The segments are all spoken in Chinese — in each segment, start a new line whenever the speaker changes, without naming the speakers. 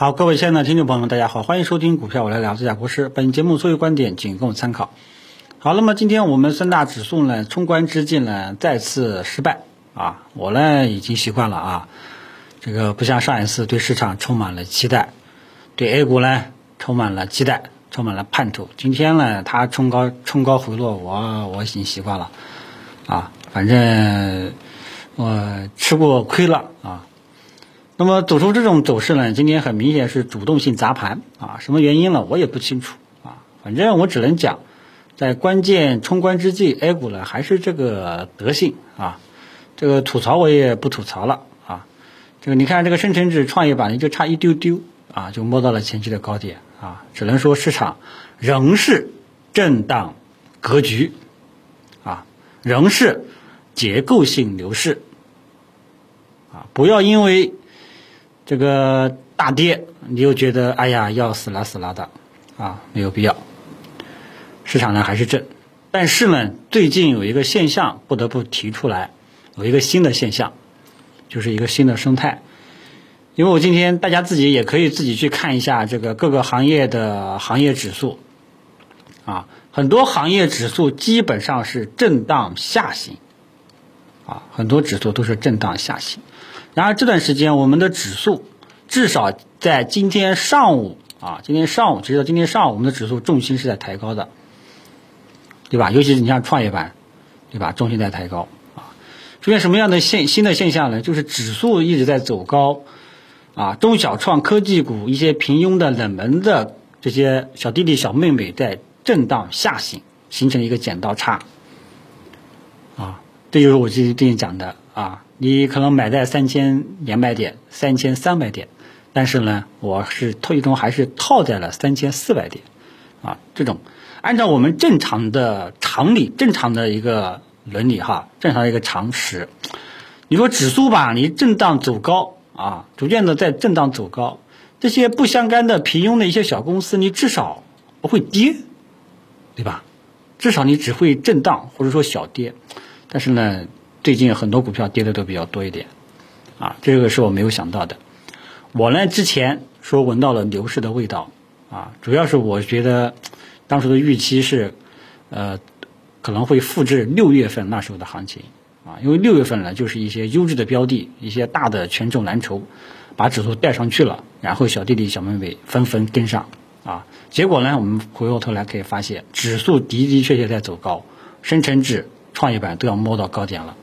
好，各位亲爱的听众朋友们，大家好，欢迎收听股票我来聊，这家国师。本节目所有观点仅供参考。好，那么今天我们三大指数呢，冲关之际呢，再次失败啊！我呢已经习惯了啊，这个不像上一次对市场充满了期待，对 A 股呢充满了期待，充满了盼头。今天呢，它冲高冲高回落，我我已经习惯了啊，反正我吃过亏了啊。那么走出这种走势呢，今天很明显是主动性砸盘啊，什么原因呢？我也不清楚啊，反正我只能讲，在关键冲关之际，A 股呢还是这个德性啊，这个吐槽我也不吐槽了啊，这个你看这个深成指、创业板就差一丢丢啊，就摸到了前期的高点啊，只能说市场仍是震荡格局啊，仍是结构性牛市啊，不要因为。这个大跌，你又觉得哎呀要死了死了的，啊没有必要。市场呢还是正，但是呢最近有一个现象不得不提出来，有一个新的现象，就是一个新的生态。因为我今天大家自己也可以自己去看一下这个各个行业的行业指数，啊很多行业指数基本上是震荡下行，啊很多指数都是震荡下行。然而这段时间，我们的指数至少在今天上午啊，今天上午直到今天上午，我们的指数重心是在抬高的，对吧？尤其是你像创业板，对吧？重心在抬高啊。出现什么样的现新的现象呢？就是指数一直在走高啊，中小创科技股一些平庸的冷门的这些小弟弟小妹妹在震荡下行，形成一个剪刀差啊。这就是我最近讲的啊。你可能买在三千两百点、三千三百点，但是呢，我是最终还是套在了三千四百点，啊，这种按照我们正常的常理、正常的一个伦理哈，正常的一个常识，你说指数吧，你震荡走高啊，逐渐的在震荡走高，这些不相干的平庸的一些小公司，你至少不会跌，对吧？至少你只会震荡或者说小跌，但是呢。最近很多股票跌的都比较多一点，啊，这个是我没有想到的。我呢之前说闻到了牛市的味道，啊，主要是我觉得当时的预期是，呃，可能会复制六月份那时候的行情，啊，因为六月份呢就是一些优质的标的，一些大的权重蓝筹把指数带上去了，然后小弟弟小妹妹纷纷跟上，啊，结果呢我们回过头来可以发现，指数的的确确在走高，深成指、创业板都要摸到高点了。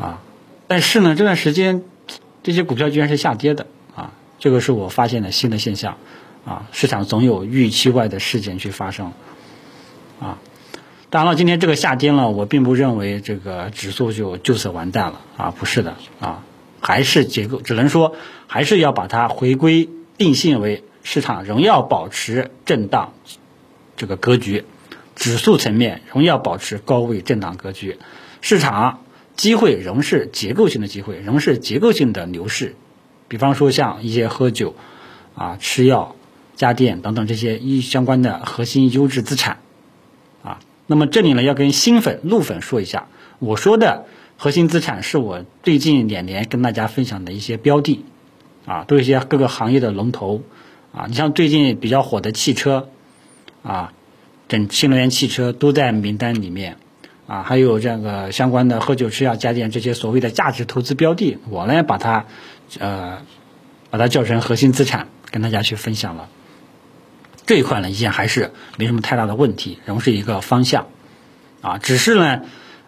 啊，但是呢，这段时间这些股票居然是下跌的啊，这个是我发现的新的现象啊。市场总有预期外的事件去发生啊。当然了，今天这个下跌呢，我并不认为这个指数就就此完蛋了啊，不是的啊，还是结构，只能说还是要把它回归定性为市场仍要保持震荡这个格局，指数层面仍要保持高位震荡格局，市场。机会仍是结构性的机会，仍是结构性的牛市。比方说像一些喝酒、啊吃药、家电等等这些一相关的核心优质资产，啊，那么这里呢要跟新粉、路粉说一下，我说的核心资产是我最近两年跟大家分享的一些标的，啊，都是一些各个行业的龙头，啊，你像最近比较火的汽车，啊，整新能源汽车都在名单里面。啊，还有这个相关的喝酒、吃药、家电这些所谓的价值投资标的，我呢把它，呃，把它叫成核心资产，跟大家去分享了。这一块呢，依然还是没什么太大的问题，仍是一个方向。啊，只是呢，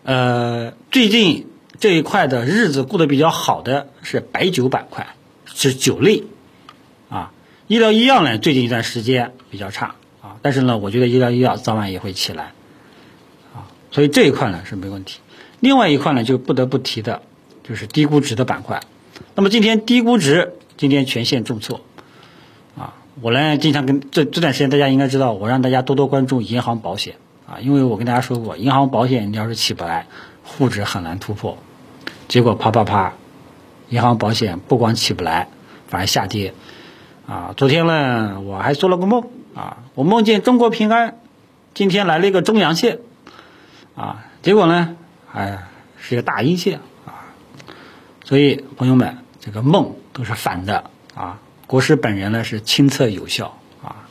呃，最近这一块的日子过得比较好的是白酒板块，是酒类。啊，医疗医药呢，最近一段时间比较差。啊，但是呢，我觉得医疗医药早晚也会起来。所以这一块呢是没问题，另外一块呢就不得不提的，就是低估值的板块。那么今天低估值今天全线重挫，啊，我呢经常跟这这段时间大家应该知道，我让大家多多关注银行保险啊，因为我跟大家说过，银行保险你要是起不来，沪指很难突破。结果啪啪啪，银行保险不光起不来，反而下跌。啊，昨天呢我还做了个梦啊，我梦见中国平安今天来了一个中阳线。啊，结果呢，哎，是一个大阴线啊，所以朋友们，这个梦都是反的啊，国师本人呢是亲测有效啊，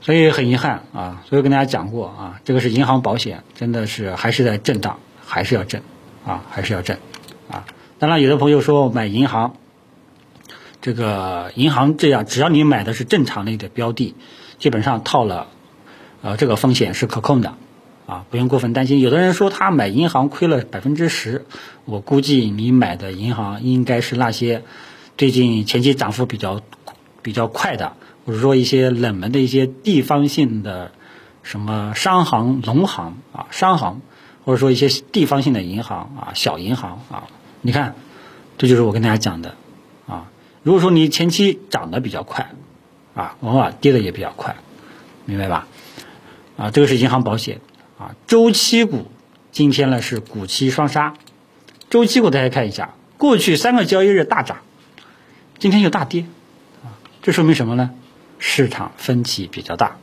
所以很遗憾啊，所以跟大家讲过啊，这个是银行保险，真的是还是在震荡，还是要震啊，还是要震啊。当然，有的朋友说买银行，这个银行这样，只要你买的是正常类的标的，基本上套了，呃，这个风险是可控的。啊，不用过分担心。有的人说他买银行亏了百分之十，我估计你买的银行应该是那些最近前期涨幅比较比较快的，或者说一些冷门的一些地方性的什么商行、农行啊，商行，或者说一些地方性的银行啊，小银行啊。你看，这就是我跟大家讲的啊。如果说你前期涨得比较快啊，往往跌的也比较快，明白吧？啊，这个是银行保险。啊，周期股今天呢是股期双杀，周期股大家看一下，过去三个交易日大涨，今天又大跌，啊，这说明什么呢？市场分歧比较大，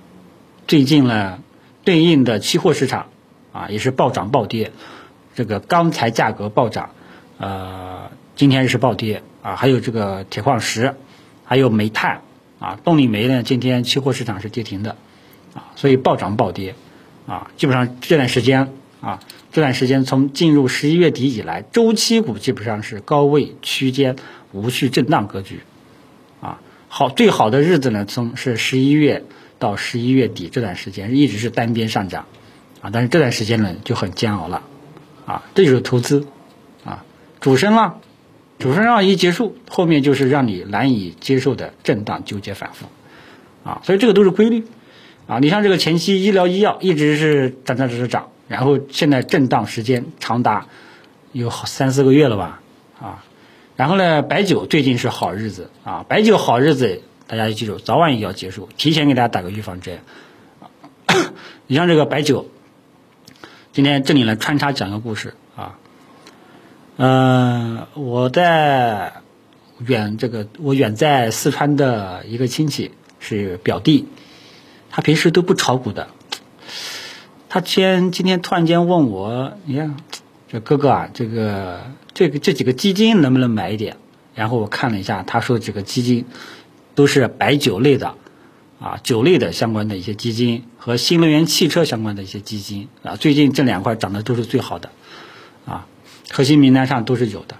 最近呢对应的期货市场啊也是暴涨暴跌，这个钢材价格暴涨，呃，今天是暴跌啊，还有这个铁矿石，还有煤炭啊，动力煤呢今天期货市场是跌停的，啊，所以暴涨暴跌。啊，基本上这段时间啊，这段时间从进入十一月底以来，周期股基本上是高位区间无序震荡格局，啊，好，最好的日子呢，从是十一月到十一月底这段时间一直是单边上涨，啊，但是这段时间呢就很煎熬了，啊，这就是投资，啊，主升浪，主升浪一结束，后面就是让你难以接受的震荡纠结反复，啊，所以这个都是规律。啊，你像这个前期医疗医药一直是涨涨涨涨涨，然后现在震荡时间长达有好三四个月了吧？啊，然后呢，白酒最近是好日子啊，白酒好日子，大家要记住，早晚也要结束，提前给大家打个预防针。你像这个白酒，今天这里呢穿插讲个故事啊，嗯，我在远这个我远在四川的一个亲戚是表弟。他平时都不炒股的，他今今天突然间问我，你看，这哥哥啊，这个这个这几个基金能不能买一点？然后我看了一下，他说这个基金都是白酒类的，啊，酒类的相关的一些基金和新能源汽车相关的一些基金啊，最近这两块涨得都是最好的，啊，核心名单上都是有的，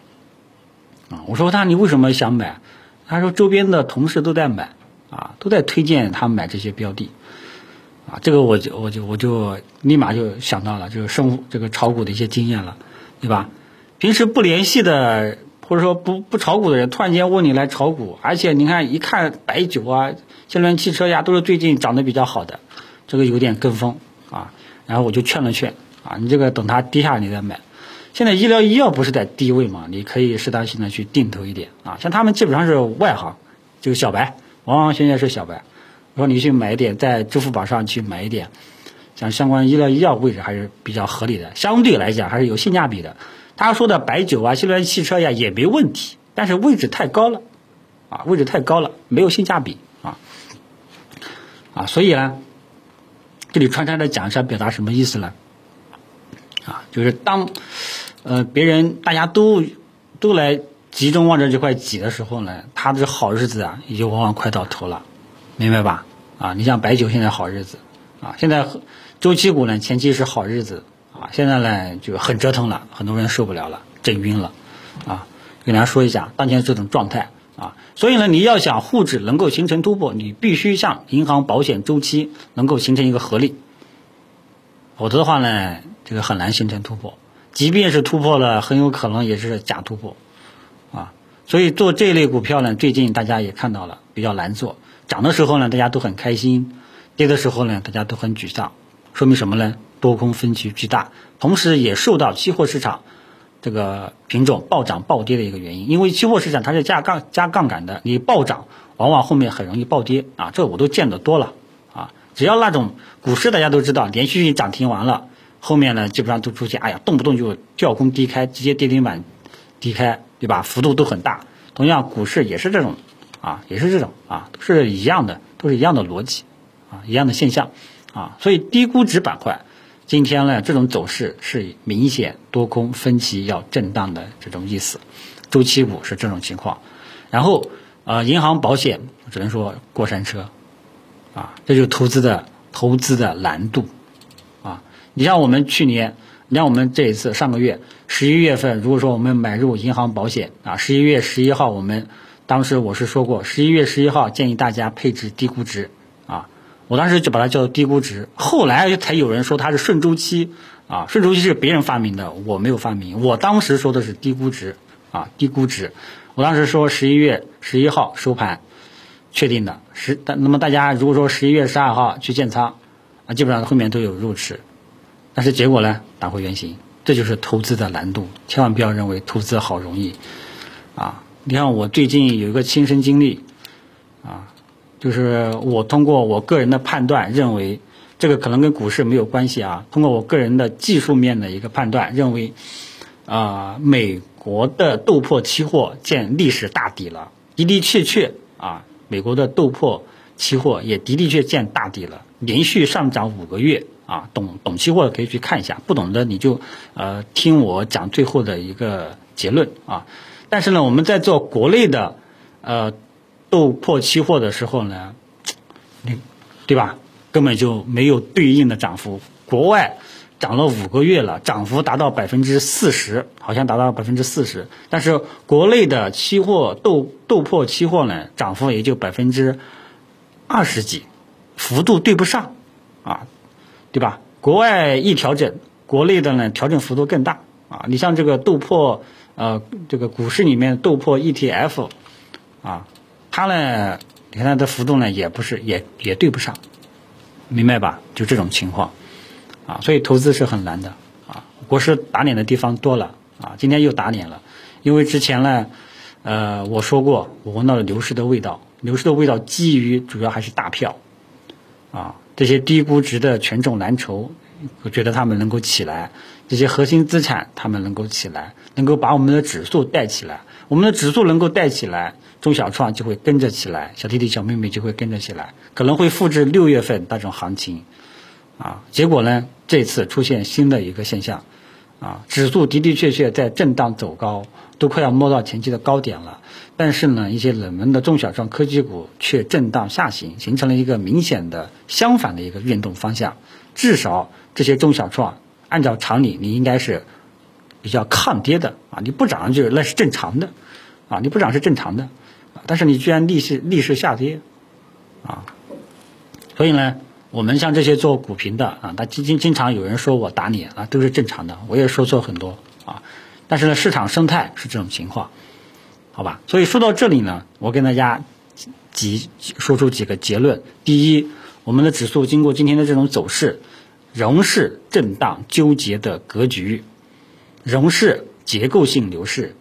啊，我说他你为什么想买？他说周边的同事都在买，啊，都在推荐他们买这些标的。啊，这个我就我就我就立马就想到了，就是生这个炒股的一些经验了，对吧？平时不联系的或者说不不炒股的人，突然间问你来炒股，而且你看一看白酒啊、新能源汽车呀，都是最近涨得比较好的，这个有点跟风啊。然后我就劝了劝啊，你这个等它跌下来你再买。现在医疗医药不是在低位嘛，你可以适当性的去定投一点啊。像他们基本上是外行，就是小白，往往现在是小白。我说你去买一点，在支付宝上去买一点，像相关医疗医药位置还是比较合理的，相对来讲还是有性价比的。他说的白酒啊、新能源汽车呀也没问题，但是位置太高了，啊，位置太高了，没有性价比啊，啊，所以呢，这里穿插的讲一下，表达什么意思呢？啊，就是当呃别人大家都都来集中往这这块挤的时候呢，他的好日子啊，也就往往快到头了。明白吧？啊，你像白酒现在好日子，啊，现在周期股呢前期是好日子，啊，现在呢就很折腾了，很多人受不了了，震晕了，啊，给大家说一下当前这种状态，啊，所以呢你要想沪指能够形成突破，你必须向银行保险周期能够形成一个合力，否则的话呢，这个很难形成突破，即便是突破了，很有可能也是假突破，所以做这类股票呢，最近大家也看到了比较难做。涨的时候呢，大家都很开心；跌的时候呢，大家都很沮丧。说明什么呢？多空分歧巨大，同时也受到期货市场这个品种暴涨暴跌的一个原因。因为期货市场它是加杠加杠杆的，你暴涨往往后面很容易暴跌啊，这我都见得多了啊。只要那种股市大家都知道，连续涨停完了，后面呢基本上都出现，哎呀，动不动就跳空低开，直接跌停板低开，对吧？幅度都很大。同样，股市也是这种。啊，也是这种啊，都是一样的，都是一样的逻辑，啊，一样的现象，啊，所以低估值板块今天呢这种走势是明显多空分歧要震荡的这种意思，周期股是这种情况，然后呃，银行保险只能说过山车，啊，这就是投资的投资的难度，啊，你像我们去年，你像我们这一次上个月十一月份，如果说我们买入银行保险啊，十一月十一号我们当时我是说过，十一月十一号建议大家配置低估值，啊，我当时就把它叫做低估值，后来才有人说它是顺周期，啊，顺周期是别人发明的，我没有发明，我当时说的是低估值，啊，低估值。我当时说十一月十一号收盘，确定的十，那么大家如果说十一月十二号去建仓，啊，基本上后面都有入池，但是结果呢，打回原形，这就是投资的难度，千万不要认为投资好容易，啊，你看我最近有一个亲身经历，啊，就是我通过我个人的判断认为，这个可能跟股市没有关系啊，通过我个人的技术面的一个判断认为，啊，美。国的豆粕期货见历史大底了，的的确确啊，美国的豆粕期货也的的确见大底了，连续上涨五个月啊，懂懂期货的可以去看一下，不懂的你就呃听我讲最后的一个结论啊。但是呢，我们在做国内的呃豆粕期货的时候呢，你对吧，根本就没有对应的涨幅，国外。涨了五个月了，涨幅达到百分之四十，好像达到百分之四十。但是国内的期货豆豆粕期货呢，涨幅也就百分之二十几，幅度对不上，啊，对吧？国外一调整，国内的呢调整幅度更大啊。你像这个豆粕，呃，这个股市里面豆粕 ETF，啊，它呢，你看它的幅度呢也不是，也也对不上，明白吧？就这种情况。啊，所以投资是很难的啊。国师打脸的地方多了啊，今天又打脸了。因为之前呢，呃，我说过我闻到了牛市的味道，牛市的味道基于主要还是大票啊，这些低估值的权重蓝筹，我觉得他们能够起来，这些核心资产他们能够起来，能够把我们的指数带起来。我们的指数能够带起来，中小创就会跟着起来，小弟弟小妹妹就会跟着起来，可能会复制六月份那种行情。啊，结果呢？这次出现新的一个现象，啊，指数的的确确在震荡走高，都快要摸到前期的高点了。但是呢，一些冷门的中小创科技股却震荡下行，形成了一个明显的相反的一个运动方向。至少这些中小创，按照常理，你应该是比较抗跌的啊，你不涨就那是正常的，啊，你不涨是正常的，但是你居然逆势逆势下跌，啊，所以呢？我们像这些做股评的啊，他经经经常有人说我打脸啊，都是正常的，我也说错很多啊。但是呢，市场生态是这种情况，好吧？所以说到这里呢，我跟大家几说出几个结论：第一，我们的指数经过今天的这种走势，仍是震荡纠结的格局，仍是结构性牛市。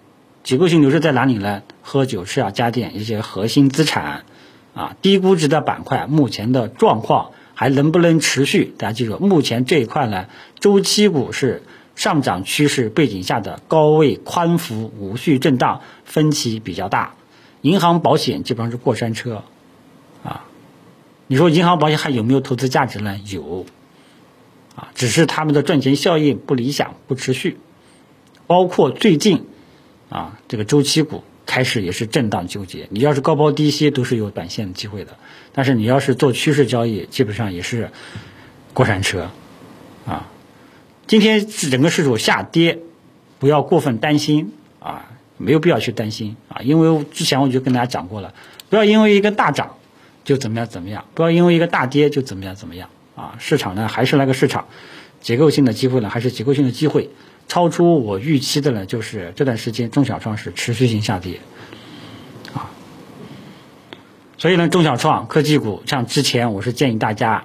结构性牛市在哪里呢？喝酒、吃药、家电一些核心资产啊，低估值的板块，目前的状况。还能不能持续？大家记住，目前这一块呢，周期股是上涨趋势背景下的高位宽幅无序震荡，分歧比较大。银行保险基本上是过山车，啊，你说银行保险还有没有投资价值呢？有，啊，只是他们的赚钱效应不理想、不持续。包括最近，啊，这个周期股。开始也是震荡纠结，你要是高抛低吸都是有短线的机会的，但是你要是做趋势交易，基本上也是过山车，啊，今天整个市场下跌，不要过分担心啊，没有必要去担心啊，因为之前我就跟大家讲过了，不要因为一个大涨就怎么样怎么样，不要因为一个大跌就怎么样怎么样啊，市场呢还是那个市场，结构性的机会呢还是结构性的机会。超出我预期的呢，就是这段时间中小创是持续性下跌，啊，所以呢，中小创科技股像之前我是建议大家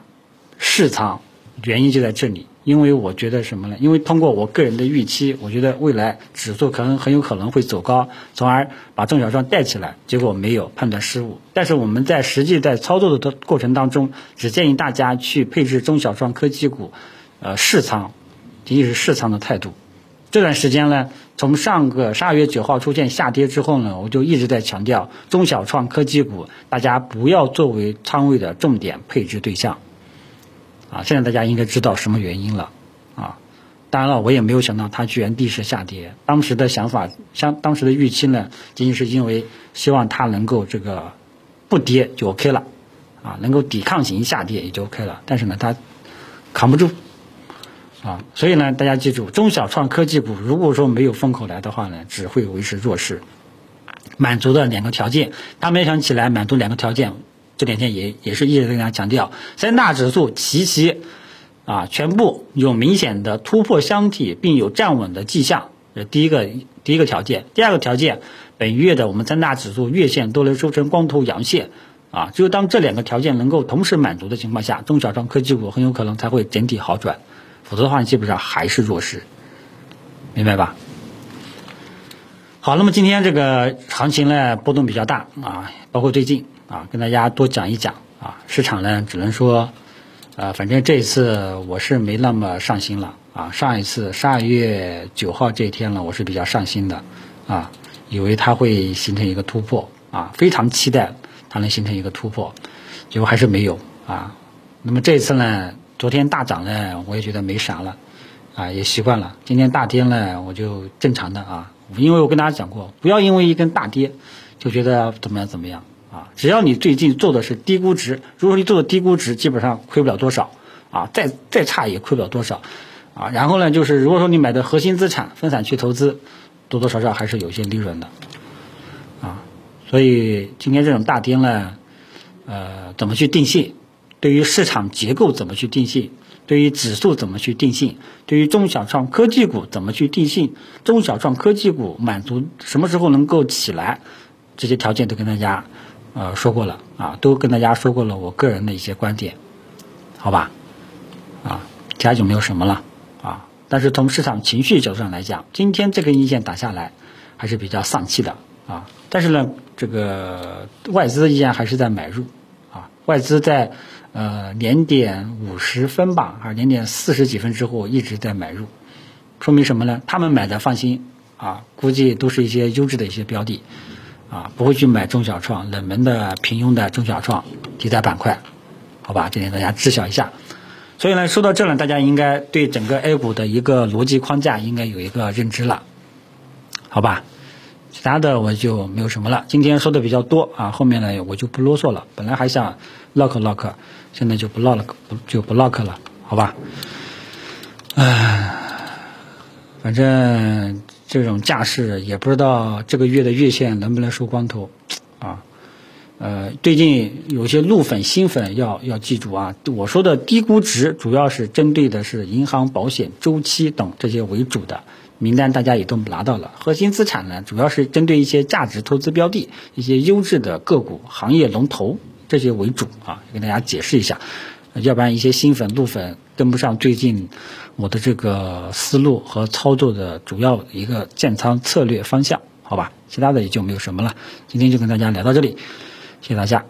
试仓，原因就在这里，因为我觉得什么呢？因为通过我个人的预期，我觉得未来指数可能很有可能会走高，从而把中小创带起来，结果没有判断失误。但是我们在实际在操作的过程当中，只建议大家去配置中小创科技股，呃，试仓，仅仅是试仓的态度。这段时间呢，从上个十二月九号出现下跌之后呢，我就一直在强调中小创科技股，大家不要作为仓位的重点配置对象。啊，现在大家应该知道什么原因了，啊，当然了，我也没有想到它居然逆势下跌。当时的想法，像当时的预期呢，仅仅是因为希望它能够这个不跌就 OK 了，啊，能够抵抗型下跌也就 OK 了。但是呢，它扛不住，啊，所以呢，大家记住，中小创科技股如果说没有风口来的话呢，只会维持弱势。满足的两个条件，它没想起来满足两个条件，这两天也也是一直跟大家强调，三大指数齐齐。啊，全部有明显的突破箱体，并有站稳的迹象，这第一个第一个条件。第二个条件，本月的我们三大指数月线都能收成光头阳线，啊，只有当这两个条件能够同时满足的情况下，中小创科技股很有可能才会整体好转，否则的话基本上还是弱势，明白吧？好，那么今天这个行情呢波动比较大啊，包括最近啊，跟大家多讲一讲啊，市场呢只能说。啊，反正这一次我是没那么上心了啊。上一次十二月九号这一天呢，我是比较上心的啊，以为它会形成一个突破啊，非常期待它能形成一个突破，结果还是没有啊。那么这一次呢，昨天大涨呢，我也觉得没啥了啊，也习惯了。今天大跌呢，我就正常的啊，因为我跟大家讲过，不要因为一根大跌就觉得怎么样怎么样。啊，只要你最近做的是低估值，如果你做的低估值，基本上亏不了多少，啊，再再差也亏不了多少，啊，然后呢，就是如果说你买的核心资产分散去投资，多多少少还是有一些利润的，啊，所以今天这种大跌呢，呃，怎么去定性？对于市场结构怎么去定性？对于指数怎么去定性？对于中小创科技股怎么去定性？中小创科技股满足什么时候能够起来？这些条件都跟大家。呃，说过了啊，都跟大家说过了，我个人的一些观点，好吧，啊，其他就没有什么了啊。但是从市场情绪角度上来讲，今天这根阴线打下来还是比较丧气的啊。但是呢，这个外资依然还是在买入啊，外资在呃零点五十分吧，还是零点四十几分之后一直在买入，说明什么呢？他们买的放心啊，估计都是一些优质的一些标的。啊，不会去买中小创、冷门的、平庸的中小创题材板块，好吧？这点大家知晓一下。所以呢，说到这呢，大家应该对整个 A 股的一个逻辑框架应该有一个认知了，好吧？其他的我就没有什么了。今天说的比较多啊，后面呢我就不啰嗦了。本来还想唠嗑唠嗑，现在就不唠了，就不唠嗑了，好吧？唉，反正。这种架势也不知道这个月的月线能不能收光头，啊，呃，最近有些路粉新粉要要记住啊，我说的低估值主要是针对的是银行、保险、周期等这些为主的名单，大家也都拿到了。核心资产呢，主要是针对一些价值投资标的、一些优质的个股、行业龙头这些为主啊，跟大家解释一下。要不然一些新粉、路粉跟不上最近我的这个思路和操作的主要一个建仓策略方向，好吧？其他的也就没有什么了。今天就跟大家聊到这里，谢谢大家。